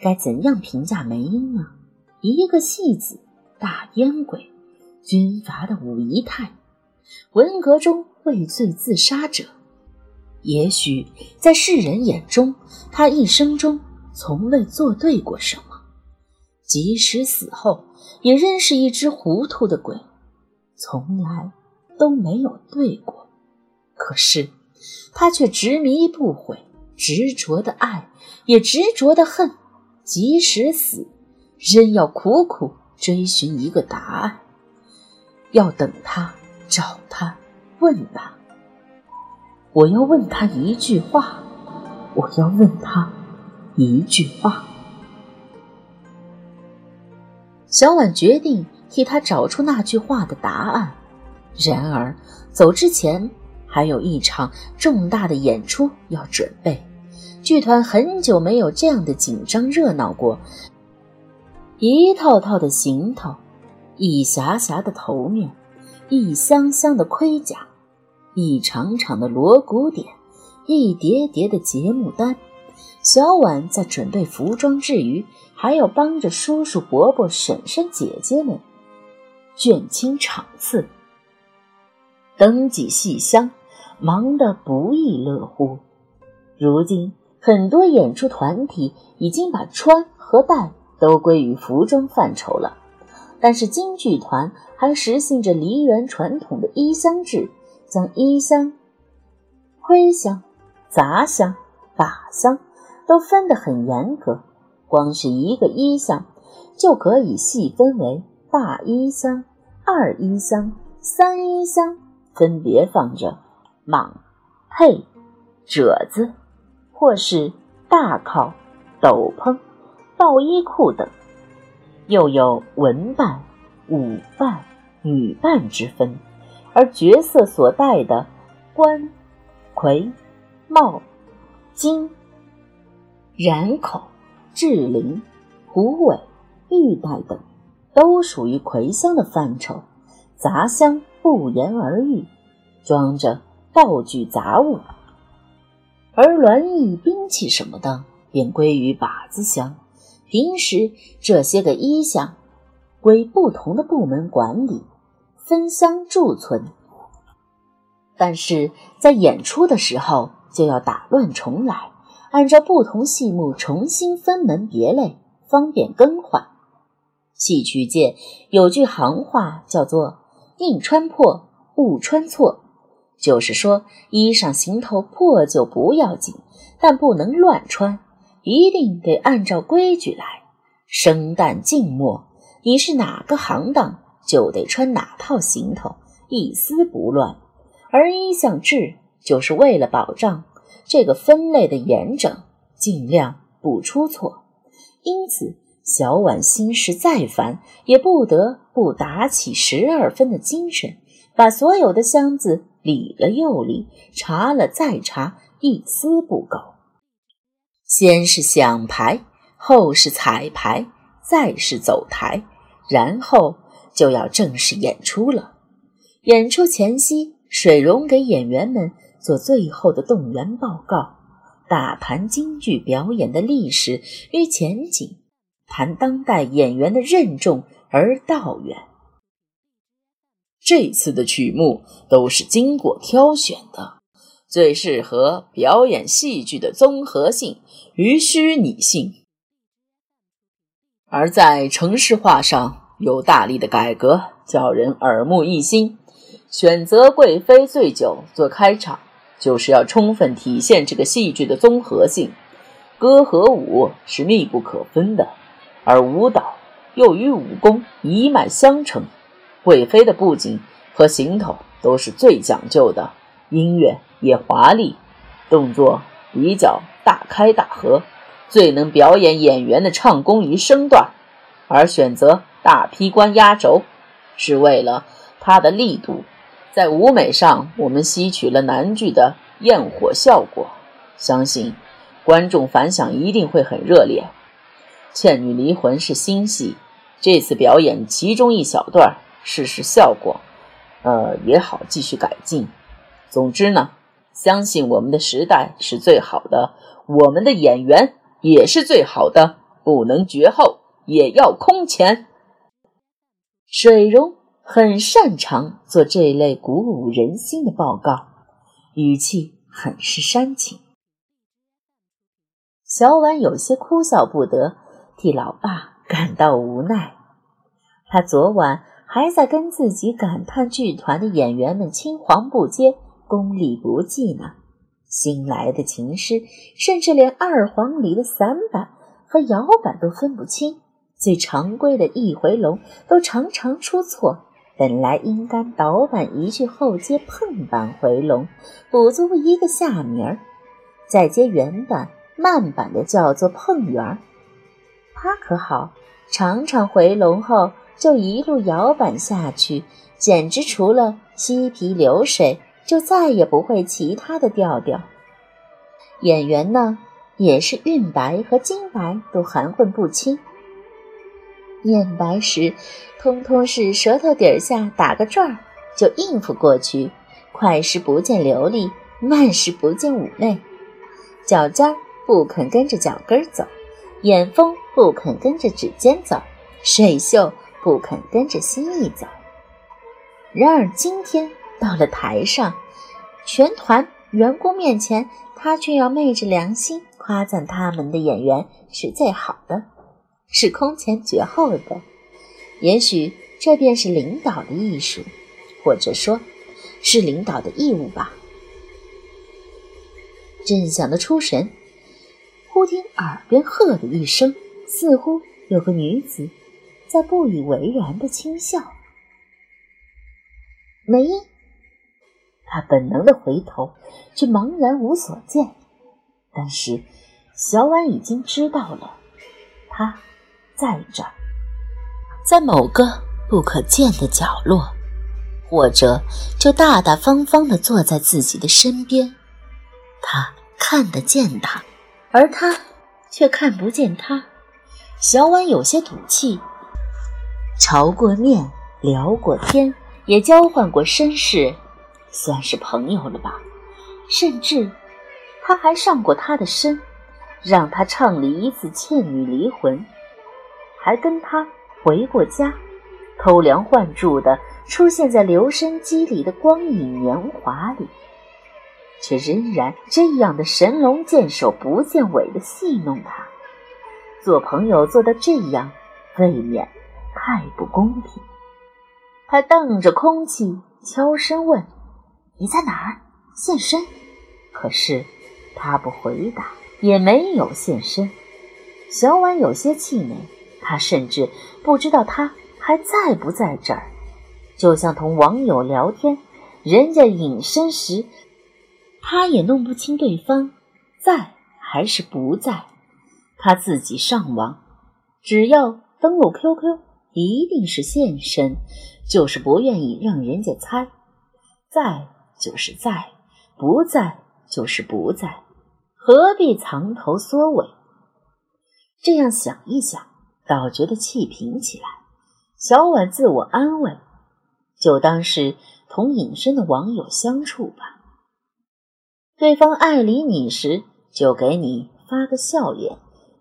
该怎样评价梅英呢？一个戏子，大烟鬼，军阀的五姨太，文革中畏罪自杀者。也许在世人眼中，他一生中从未做对过什么，即使死后，也仍是一只糊涂的鬼，从来都没有对过。可是他却执迷不悔，执着的爱，也执着的恨，即使死，仍要苦苦追寻一个答案，要等他，找他，问他。我要问他一句话，我要问他一句话。小婉决定替他找出那句话的答案。然而走之前还有一场重大的演出要准备，剧团很久没有这样的紧张热闹过。一套套的行头，一匣匣的头面，一箱箱的盔甲。一场场的锣鼓点，一叠叠的节目单，小婉在准备服装之余，还要帮着叔叔、伯伯、婶婶、姐姐们卷清场次，登记戏箱，忙得不亦乐乎。如今，很多演出团体已经把穿和戴都归于服装范畴了，但是京剧团还实行着梨园传统的衣箱制。将衣箱、盔箱、杂箱、把箱都分得很严格，光是一个衣箱就可以细分为大衣箱、二衣箱、三衣箱，分别放着蟒、佩、褶子，或是大靠、斗篷、抱衣裤等，又有文扮、武扮、女扮之分。而角色所戴的冠、盔、帽、巾、髯口、雉翎、虎尾、玉带等，都属于魁箱的范畴。杂箱不言而喻，装着道具杂物；而鸾翼、兵器什么的，便归于把子箱。平时这些个衣箱，归不同的部门管理。分箱贮存，但是在演出的时候就要打乱重来，按照不同戏目重新分门别类，方便更换。戏曲界有句行话叫做“宁穿破，不穿错”，就是说衣裳行头破旧不要紧，但不能乱穿，一定得按照规矩来，生旦净末，你是哪个行当？就得穿哪套行头，一丝不乱。而衣相制就是为了保障这个分类的严整，尽量不出错。因此，小婉心事再烦，也不得不打起十二分的精神，把所有的箱子理了又理，查了再查，一丝不苟。先是响牌，后是彩排，再是走台，然后。就要正式演出了。演出前夕，水溶给演员们做最后的动员报告，大谈京剧表演的历史与前景，谈当代演员的任重而道远。这次的曲目都是经过挑选的，最适合表演戏剧的综合性与虚拟性，而在城市化上。有大力的改革，叫人耳目一新。选择贵妃醉酒做开场，就是要充分体现这个戏剧的综合性。歌和舞是密不可分的，而舞蹈又与武功一脉相承。贵妃的布景和行头都是最讲究的，音乐也华丽，动作比较大开大合，最能表演演员的唱功与身段。而选择。大劈关压轴，是为了它的力度。在舞美上，我们吸取了南剧的焰火效果，相信观众反响一定会很热烈。《倩女离魂》是新戏，这次表演其中一小段，试试效果，呃，也好继续改进。总之呢，相信我们的时代是最好的，我们的演员也是最好的。不能绝后，也要空前。水溶很擅长做这类鼓舞人心的报告，语气很是煽情。小婉有些哭笑不得，替老爸感到无奈。他昨晚还在跟自己感叹剧团的演员们青黄不接、功力不济呢。新来的琴师甚至连二黄里的散板和摇板都分不清，最常规的一回龙都常常出错。本来应该倒板一句后接碰板回龙，补足一个下名儿，再接原板。慢板的叫做碰圆儿，他可好，常常回笼后就一路摇板下去，简直除了嬉皮流水，就再也不会其他的调调。演员呢，也是韵白和金白都含混不清，念白时，通通是舌头底下打个转儿就应付过去，快时不见流利，慢时不见妩媚，脚尖。不肯跟着脚跟走，眼风不肯跟着指尖走，水袖不肯跟着心意走。然而今天到了台上，全团员工面前，他却要昧着良心夸赞他们的演员是最好的，是空前绝后的。也许这便是领导的艺术，或者说，是领导的义务吧。正想得出神。忽听耳边喝的一声，似乎有个女子在不以为然的轻笑。梅英，他本能的回头，却茫然无所见。但是小婉已经知道了，他在这，在某个不可见的角落，或者就大大方方的坐在自己的身边。他看得见他。而他却看不见他。小婉有些赌气，朝过面，聊过天，也交换过身世，算是朋友了吧。甚至他还上过他的身，让他唱了一次《倩女离魂》，还跟他回过家，偷梁换柱的出现在留声机里的光影年华里。却仍然这样的神龙见首不见尾的戏弄他，做朋友做到这样，未免太不公平。他瞪着空气，悄声问：“你在哪儿？现身？”可是他不回答，也没有现身。小婉有些气馁，他甚至不知道他还在不在这儿，就像同网友聊天，人家隐身时。他也弄不清对方在还是不在，他自己上网，只要登录 QQ，一定是现身，就是不愿意让人家猜，在就是在，不在就是不在，何必藏头缩尾？这样想一想，倒觉得气平起来。小婉自我安慰，就当是同隐身的网友相处吧。对方爱理你时，就给你发个笑脸；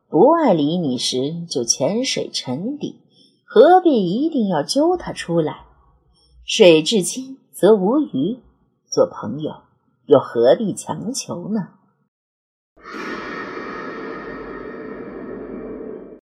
不爱理你时，就潜水沉底。何必一定要揪他出来？水至清则无鱼，做朋友又何必强求呢？